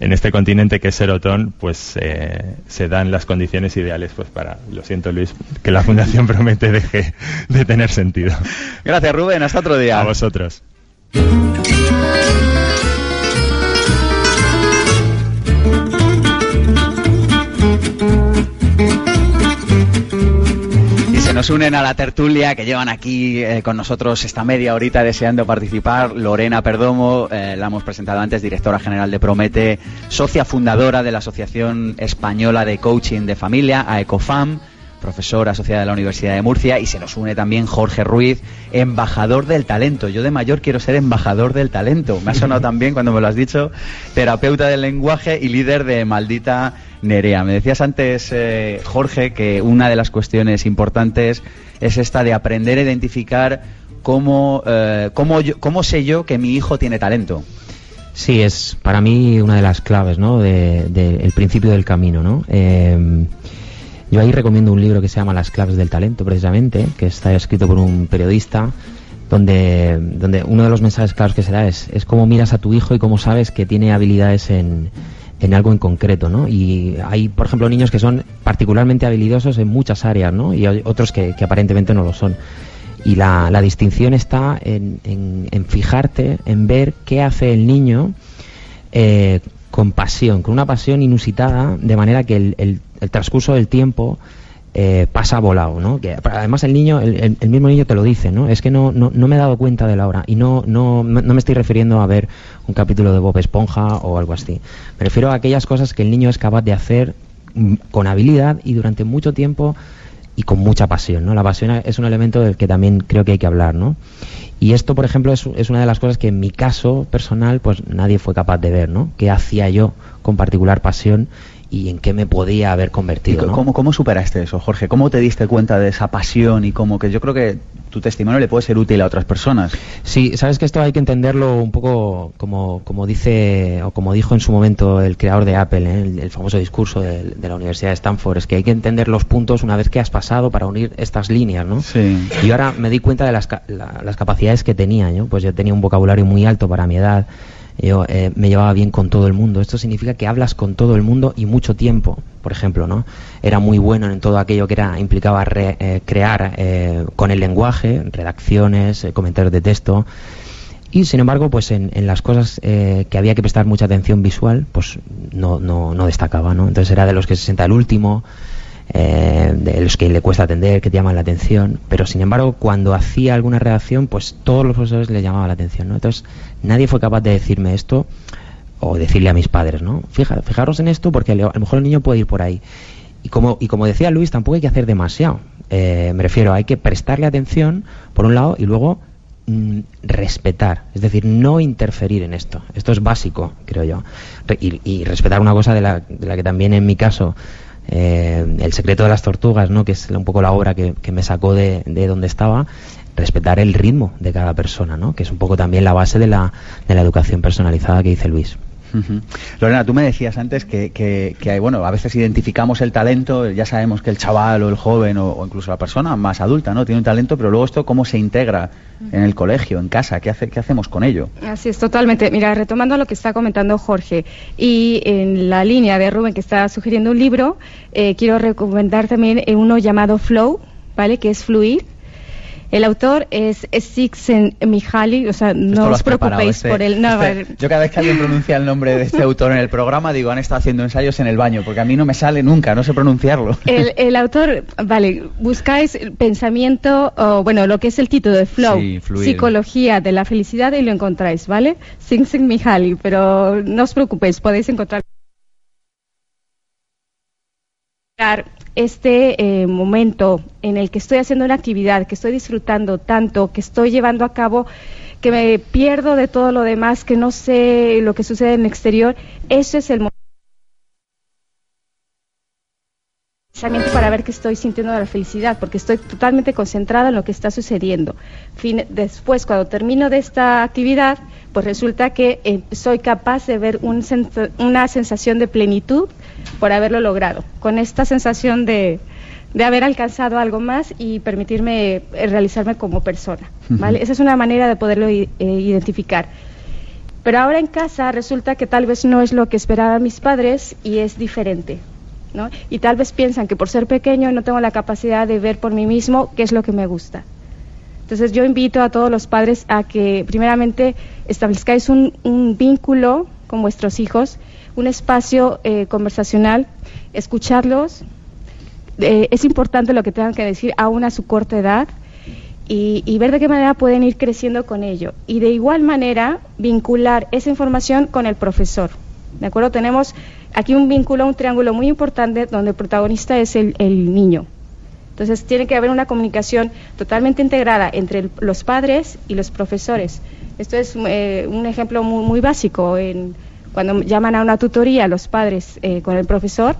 I: en este continente que es Serotón, pues eh, se dan las condiciones ideales pues para, lo siento Luis, que la Fundación Promete deje de tener sentido.
A: Gracias Rubén, hasta otro día.
I: A vosotros.
A: Nos unen a la tertulia que llevan aquí eh, con nosotros esta media horita deseando participar. Lorena Perdomo, eh, la hemos presentado antes, directora general de Promete, socia fundadora de la Asociación Española de Coaching de Familia, AECOFAM, profesora asociada de la Universidad de Murcia, y se nos une también Jorge Ruiz, embajador del talento. Yo de mayor quiero ser embajador del talento. Me ha sonado también cuando me lo has dicho, terapeuta del lenguaje y líder de Maldita Nerea. Me decías antes, eh, Jorge, que una de las cuestiones importantes es esta de aprender a identificar cómo, eh, cómo, sé yo que mi hijo tiene talento.
D: Sí, es para mí una de las claves, ¿no? Del de, principio del camino, ¿no? Eh, yo ahí recomiendo un libro que se llama Las claves del talento, precisamente, que está escrito por un periodista, donde, donde uno de los mensajes claros que se da es, es cómo miras a tu hijo y cómo sabes que tiene habilidades en, en algo en concreto, ¿no? Y hay, por ejemplo, niños que son particularmente habilidosos en muchas áreas, ¿no? Y hay otros que, aparentemente no lo son. Y la, distinción está en, en, fijarte, en ver qué hace el niño eh, con pasión, con una pasión inusitada, de manera que el, el transcurso del tiempo eh, pasa volado, ¿no? Que además el niño, el, mismo niño te lo dice, ¿no? Es que no, no, no, me he dado cuenta de la hora y no, no, no me estoy refiriendo a ver un capítulo de Bob Esponja o algo así. Me refiero a aquellas cosas que el niño es capaz de hacer mm, con habilidad y durante mucho tiempo y con mucha pasión, ¿no? La pasión es un elemento del que también creo que hay que hablar, ¿no? Y esto, por ejemplo, es, es, una de las cosas que en mi caso personal, pues nadie fue capaz de ver, ¿no? ¿Qué hacía yo con particular pasión y en qué me podía haber convertido.
A: ¿Cómo, ¿Cómo superaste eso, Jorge? ¿Cómo te diste cuenta de esa pasión y cómo que yo creo que tu testimonio le puede ser útil a otras personas?
D: Sí, sabes que esto hay que entenderlo un poco como, como dice o como dijo en su momento el creador de Apple, ¿eh? el, famoso discurso de, la Universidad de Stanford, es que hay que entender los puntos una vez que has pasado para unir estas líneas, ¿no?
A: Sí.
D: Y ahora me di cuenta de las, las capacidades que tenía, ¿no? Pues yo tenía un vocabulario muy alto para mi edad yo eh, me llevaba bien con todo el mundo. Esto significa que hablas con todo el mundo y mucho tiempo, por ejemplo, ¿no? Era muy bueno en todo aquello que era implicaba eh, crear eh, con el lenguaje, redacciones, comentarios de texto. Y sin embargo, pues en, las cosas que había que prestar mucha atención visual, pues no, no, no destacaba, ¿no? Entonces era de los que se sienta el último, de los que le cuesta atender, que te llaman la atención, pero sin embargo cuando hacía alguna redacción, pues todos los profesores le llamaban la atención, ¿no? Entonces nadie fue capaz de decirme esto o decirle a mis padres, ¿no? Fija, fijaros en esto porque a lo mejor el niño puede ir por ahí. Y como, y como decía Luis, tampoco hay que hacer demasiado. Eh, me refiero, hay que prestarle atención, por un lado, y luego mm, respetar, es decir, no interferir en esto. Esto es básico, creo yo. y, respetar una cosa de la, de la, que también en mi caso, eh, El secreto de las tortugas, ¿no? que es un poco la obra que, me sacó de, de donde estaba, respetar el ritmo de cada persona, ¿no? que es un poco también la base de la, de la educación personalizada que dice Luis.
A: Lorena, tú me decías antes que, que, bueno, a veces identificamos el talento, ya sabemos que el chaval o el joven o, incluso la persona más adulta, ¿no? Tiene un talento, pero luego esto cómo se integra en el colegio, en casa, ¿qué, hace, qué hacemos con ello?
E: Así es, totalmente. Mira, retomando lo que está comentando Jorge y en la línea de Rubén que está sugiriendo un libro, eh, quiero recomendar también uno llamado Flow, ¿vale? Que es fluir el autor es Sixen Mihaly, o sea, no os preocupéis
A: este,
E: por él.
A: Este, yo cada vez que alguien pronuncia el nombre de este autor en el programa digo, han estado haciendo ensayos en el baño, porque a mí no me sale nunca, no sé pronunciarlo.
E: El, autor, vale, buscáis pensamiento, o bueno, lo que es el título de Flow, Psicología de la Felicidad y lo encontráis, ¿vale? Sixen Mihaly, pero no os preocupéis, podéis encontrar este eh, momento en el que estoy haciendo una actividad, que estoy disfrutando tanto, que estoy llevando a cabo, que me pierdo de todo lo demás, que no sé lo que sucede en el exterior, eso es el momento para ver que estoy sintiendo la felicidad, porque estoy totalmente concentrada en lo que está sucediendo. después, cuando termino de esta actividad, pues resulta que eh, soy capaz de ver una sensación de plenitud por haberlo logrado, con esta sensación de, haber alcanzado algo más y permitirme eh, realizarme como persona. ¿vale? Esa es una manera de poderlo eh, identificar. Pero ahora en casa resulta que tal vez no es lo que esperaban mis padres y es diferente. Y tal vez piensan que por ser pequeño no tengo la capacidad de ver por mí mismo qué es lo que me gusta. Entonces yo invito a todos los padres a que primeramente establezcáis un, vínculo con vuestros hijos, un espacio eh, conversacional, escucharlos. Eh, es importante lo que tengan que decir aún a su corta edad y, y, ver de qué manera pueden ir creciendo con ello. Y de igual manera vincular esa información con el profesor. ¿De acuerdo? Tenemos aquí un vínculo, un triángulo muy importante donde el protagonista es el, niño. Entonces tiene que haber una comunicación totalmente integrada entre los padres y los profesores. Esto es eh, un ejemplo muy, muy básico. En, cuando llaman a una tutoría los padres eh, con el profesor,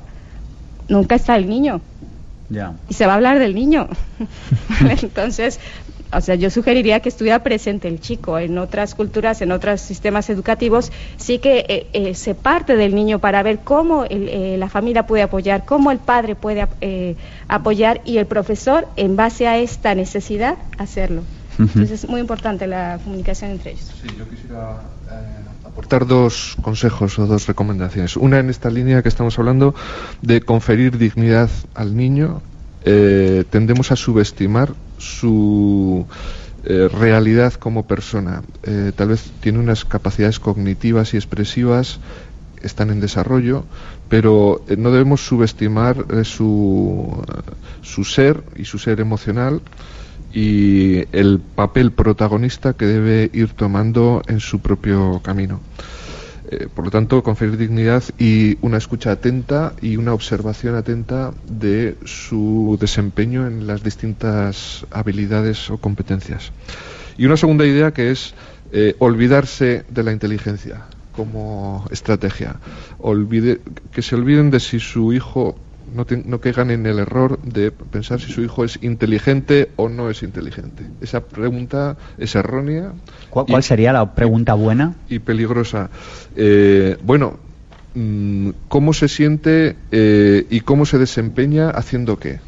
E: nunca está el niño. Y se va a hablar del niño. Entonces, o sea, yo sugeriría que estuviera presente el chico. En otras culturas, en otros sistemas educativos, sí que eh, eh, se parte del niño para ver cómo eh, la familia puede apoyar, cómo el padre puede apoyar y el profesor, en base a esta necesidad, hacerlo. Entonces es muy importante la comunicación entre ellos.
C: Sí, yo quisiera aportar dos consejos o dos recomendaciones. Una en esta línea que estamos hablando de conferir dignidad al niño. tendemos a subestimar su eh, realidad como persona. Eh, tal vez tiene unas capacidades cognitivas y expresivas, están en desarrollo, pero eh, no debemos subestimar su, su ser y su ser emocional y el papel protagonista que debe ir tomando en su propio camino. Eh, por lo tanto, conferir dignidad y una escucha atenta y una observación atenta de su desempeño en las distintas habilidades o competencias. Y una segunda idea que es eh, olvidarse de la inteligencia. como estrategia. Olvide, que se olviden de si su hijo no, no, caigan en el error de pensar si su hijo es inteligente o no es inteligente. Esa pregunta es errónea.
A: ¿Cuál, sería la pregunta buena?
C: Y peligrosa. Eh, bueno, mm, ¿cómo se siente eh, y cómo se desempeña haciendo qué?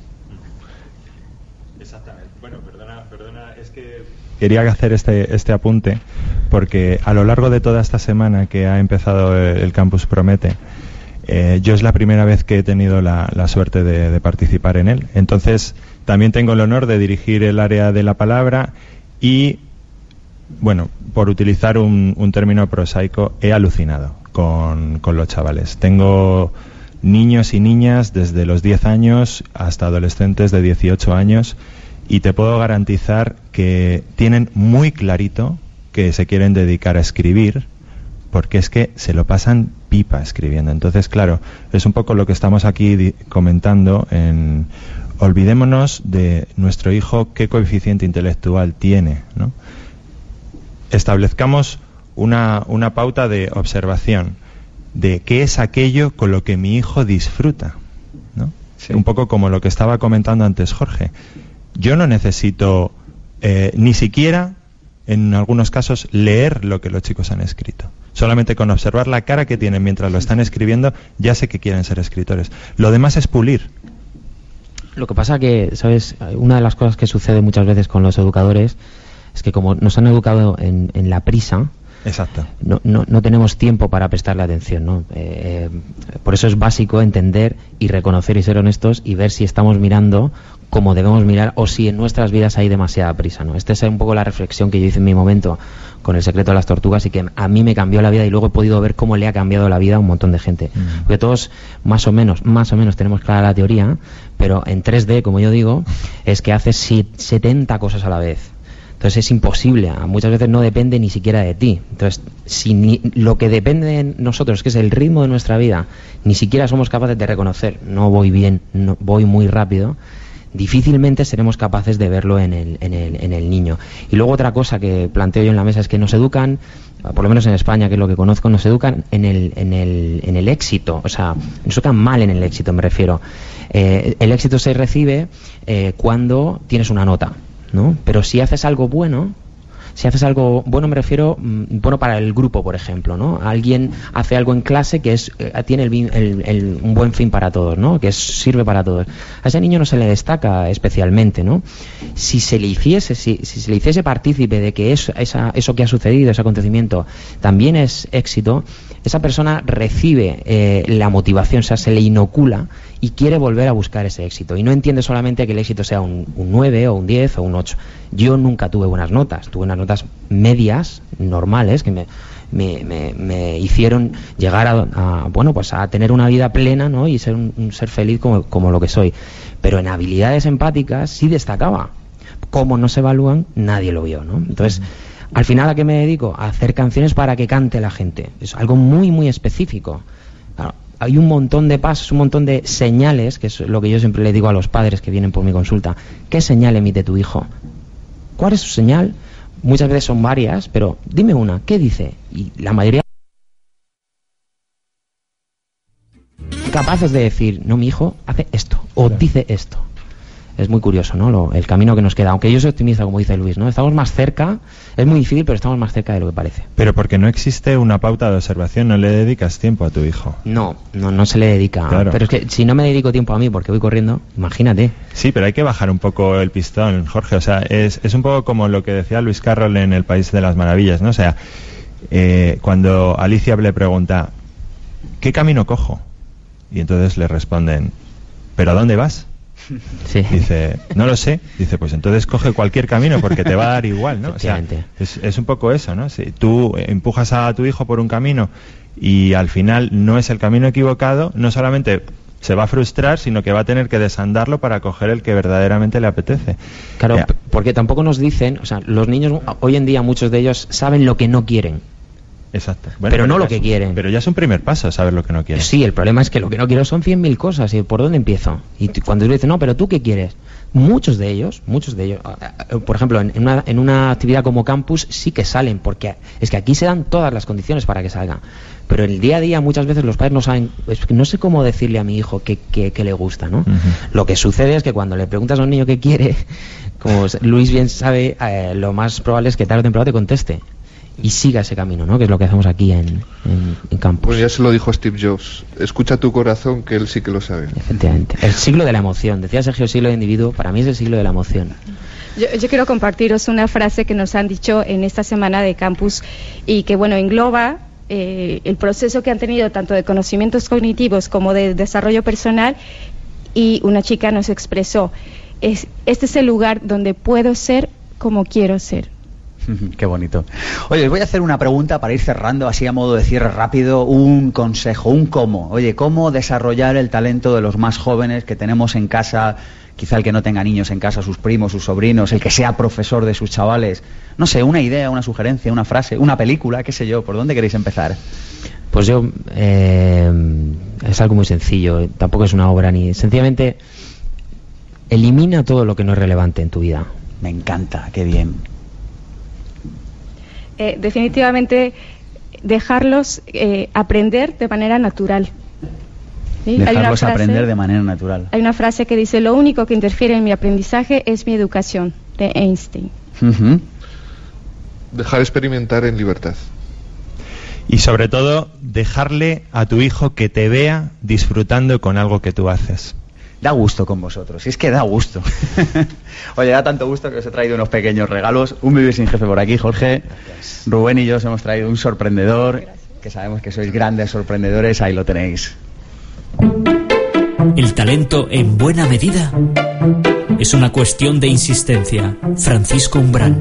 I: Exactamente. Bueno, perdona, perdona, es que quería hacer este, este apunte porque a lo largo de toda esta semana que ha empezado el Campus Promete, eh, yo es la primera vez que he tenido la, suerte de, participar en él. Entonces, también tengo el honor de dirigir el área de la palabra y, bueno, por utilizar un, término prosaico, he alucinado con, con, los chavales. Tengo niños y niñas desde los 10 años hasta adolescentes de 18 años y te puedo garantizar que tienen muy clarito que se quieren dedicar a escribir porque es que se lo pasan pipa escribiendo. Entonces, claro, es un poco lo que estamos aquí comentando en olvidémonos de nuestro hijo qué coeficiente intelectual tiene, ¿no? Establezcamos una, una pauta de observación de qué es aquello con lo que mi hijo disfruta, ¿no? Un poco como lo que estaba comentando antes Jorge. Yo no necesito eh, ni siquiera, en algunos casos, leer lo que los chicos han escrito. Solamente con observar la cara que tienen mientras lo están escribiendo, ya sé que quieren ser escritores. Lo demás es pulir.
D: Lo que pasa que, ¿sabes? Una de las cosas que sucede muchas veces con los educadores es que como nos han educado en, la prisa,
I: Exacto.
D: No, no, no, tenemos tiempo para prestarle atención. ¿no? Eh, por eso es básico entender y reconocer y ser honestos y ver si estamos mirando como debemos mirar o si en nuestras vidas hay demasiada prisa. ¿no? Esta es un poco la reflexión que yo hice en mi momento con el secreto de las tortugas y que a mí me cambió la vida y luego he podido ver cómo le ha cambiado la vida a un montón de gente. Mm. Porque todos más o menos, más o menos tenemos clara la teoría, pero en 3D, como yo digo, es que haces 70 cosas a la vez. Entonces es imposible, muchas veces no depende ni siquiera de ti. Entonces, si lo que depende de nosotros, que es el ritmo de nuestra vida, ni siquiera somos capaces de reconocer, no voy bien, no, voy muy rápido, difícilmente seremos capaces de verlo en el, en, el, en el niño. Y luego otra cosa que planteo yo en la mesa es que nos educan, por lo menos en España, que es lo que conozco, nos educan en el, en el, en el éxito, o sea, nos educan mal en el éxito, me refiero. Eh, el éxito se recibe eh, cuando tienes una nota, ¿no? Pero si haces algo bueno, si haces algo bueno me refiero mm, bueno para el grupo por ejemplo no alguien hace algo en clase que es eh, tiene el, un buen fin para todos no que sirve para todos. A ese niño no se le destaca especialmente no si se le hiciese si, se le hiciese partícipe de que eso, eso que ha sucedido ese acontecimiento también es éxito esa persona recibe eh, la motivación o sea se le inocula y quiere volver a buscar ese éxito. Y no entiende solamente que el éxito sea un, 9 o un 10 o un 8. Yo nunca tuve buenas notas, tuve unas notas medias, normales, que me, me, me, hicieron llegar a, bueno, pues a tener una vida plena ¿no? y ser un, ser feliz como, como, lo que soy. Pero en habilidades empáticas sí destacaba. Como no se evalúan, nadie lo vio. ¿no? Entonces, al final, ¿a qué me dedico? A hacer canciones para que cante la gente. Es algo muy, muy específico hay un montón de pasos, un montón de señales, que es lo que yo siempre le digo a los padres que vienen por mi consulta. ¿Qué señal emite tu hijo? ¿Cuál es su señal? Muchas veces son varias, pero dime una, ¿qué dice? Y la mayoría capaces de decir, no, mi hijo hace esto o dice esto es muy curioso, ¿no? el camino que nos queda. Aunque yo soy optimista, como dice Luis, ¿no? Estamos más cerca, es muy difícil, pero estamos más cerca de lo que parece.
I: Pero porque no existe una pauta de observación, no le dedicas tiempo a tu hijo.
D: No, no, no se le dedica. Pero es que si no me dedico tiempo a mí porque voy corriendo, imagínate.
I: Sí, pero hay que bajar un poco el pistón, Jorge. O sea, es, es un poco como lo que decía Luis Carroll en El País de las Maravillas, ¿no? O sea, eh, cuando Alicia le pregunta, ¿qué camino cojo? Y entonces le responden, ¿pero a dónde vas? Dice, no lo sé. Dice, pues entonces coge cualquier camino porque te va a dar igual, ¿no? O sea, es, un poco eso, ¿no? Si tú empujas a tu hijo por un camino y al final no es el camino equivocado, no solamente se va a frustrar, sino que va a tener que desandarlo para coger el que verdaderamente le apetece.
D: Claro, porque tampoco nos dicen, o sea, los niños hoy en día muchos de ellos saben lo que no quieren.
I: Exacto.
D: pero, no lo que quieren.
I: Pero ya es un primer paso saber lo que no quieren.
D: Sí, el problema es que lo que no quiero son 100.000 cosas. ¿Y por dónde empiezo? Y cuando tú dices, no, pero tú qué quieres? Muchos de ellos, muchos de ellos, por ejemplo, en una, en una actividad como campus sí que salen, porque es que aquí se dan todas las condiciones para que salgan. Pero en el día a día muchas veces los padres no saben, no sé cómo decirle a mi hijo qué, le gusta, ¿no? Lo que sucede es que cuando le preguntas a un niño qué quiere, como Luis bien sabe, eh, lo más probable es que tarde o temprano te conteste y siga ese camino, ¿no? Que es lo que hacemos aquí en, en, campus.
C: Pues ya se lo dijo Steve Jobs. Escucha tu corazón, que él sí que lo sabe.
D: Efectivamente. El siglo de la emoción. Decía Sergio, siglo de individuo. Para mí es el siglo de la emoción.
E: Yo, quiero compartiros una frase que nos han dicho en esta semana de campus y que, bueno, engloba eh, el proceso que han tenido tanto de conocimientos cognitivos como de desarrollo personal y una chica nos expresó, es, este es el lugar donde puedo ser como quiero ser.
A: Qué bonito. Oye, os voy a hacer una pregunta para ir cerrando, así a modo de cierre rápido, un consejo, un cómo. Oye, ¿cómo desarrollar el talento de los más jóvenes que tenemos en casa? Quizá el que no tenga niños en casa, sus primos, sus sobrinos, el que sea profesor de sus chavales. No sé, una idea, una sugerencia, una frase, una película, qué sé yo. ¿Por dónde queréis empezar?
D: Pues yo, eh, es algo muy sencillo, tampoco es una obra ni. Sencillamente, elimina todo lo que no es relevante en tu vida.
A: Me encanta, qué bien.
E: Eh, definitivamente dejarlos eh, aprender de manera natural.
A: Dejarlos aprender de manera natural.
E: Hay una frase que dice, lo único que interfiere en mi aprendizaje es mi educación, de Einstein.
C: Dejar experimentar en libertad.
I: Y sobre todo, dejarle a tu hijo que te vea disfrutando con algo que tú haces
A: da gusto con vosotros. Y es que da gusto. Oye, da tanto gusto que os he traído unos pequeños regalos. Un vivir sin jefe por aquí, Jorge. Rubén y yo os hemos traído un sorprendedor, que sabemos que sois grandes sorprendedores. Ahí lo tenéis.
G: El talento, en buena medida, es una cuestión de insistencia. Francisco Umbral.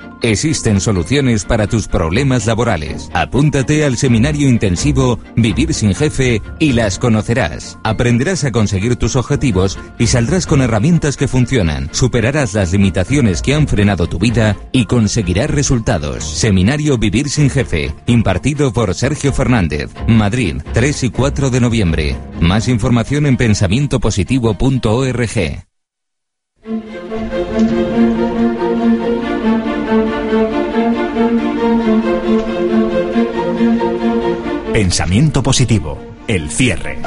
J: Existen soluciones para tus problemas laborales. Apúntate al seminario intensivo Vivir sin jefe y las conocerás. Aprenderás a conseguir tus objetivos y saldrás con herramientas que funcionan. Superarás las limitaciones que han frenado tu vida y conseguirás resultados. Seminario Vivir sin jefe, impartido por Sergio Fernández, Madrid, 3 y 4 de noviembre. Más información en pensamientopositivo.org. Pensamiento positivo, el cierre.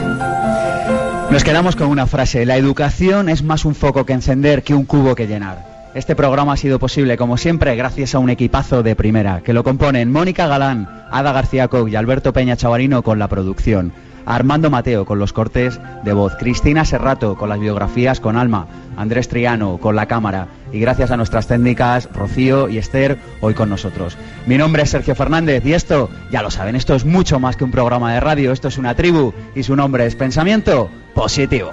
A: Nos quedamos con una frase, la educación es más un foco que encender que un cubo que llenar. Este programa ha sido posible, como siempre, gracias a un equipazo de primera, que lo componen Mónica Galán, Ada García Coq y Alberto Peña Chavarino con la producción. Armando Mateo con los cortes de voz, Cristina Serrato con las biografías con alma, Andrés Triano con la cámara y gracias a nuestras técnicas Rocío y Esther hoy con nosotros. Mi nombre es Sergio Fernández y esto, ya lo saben, esto es mucho más que un programa de radio, esto es una tribu y su nombre es Pensamiento Positivo.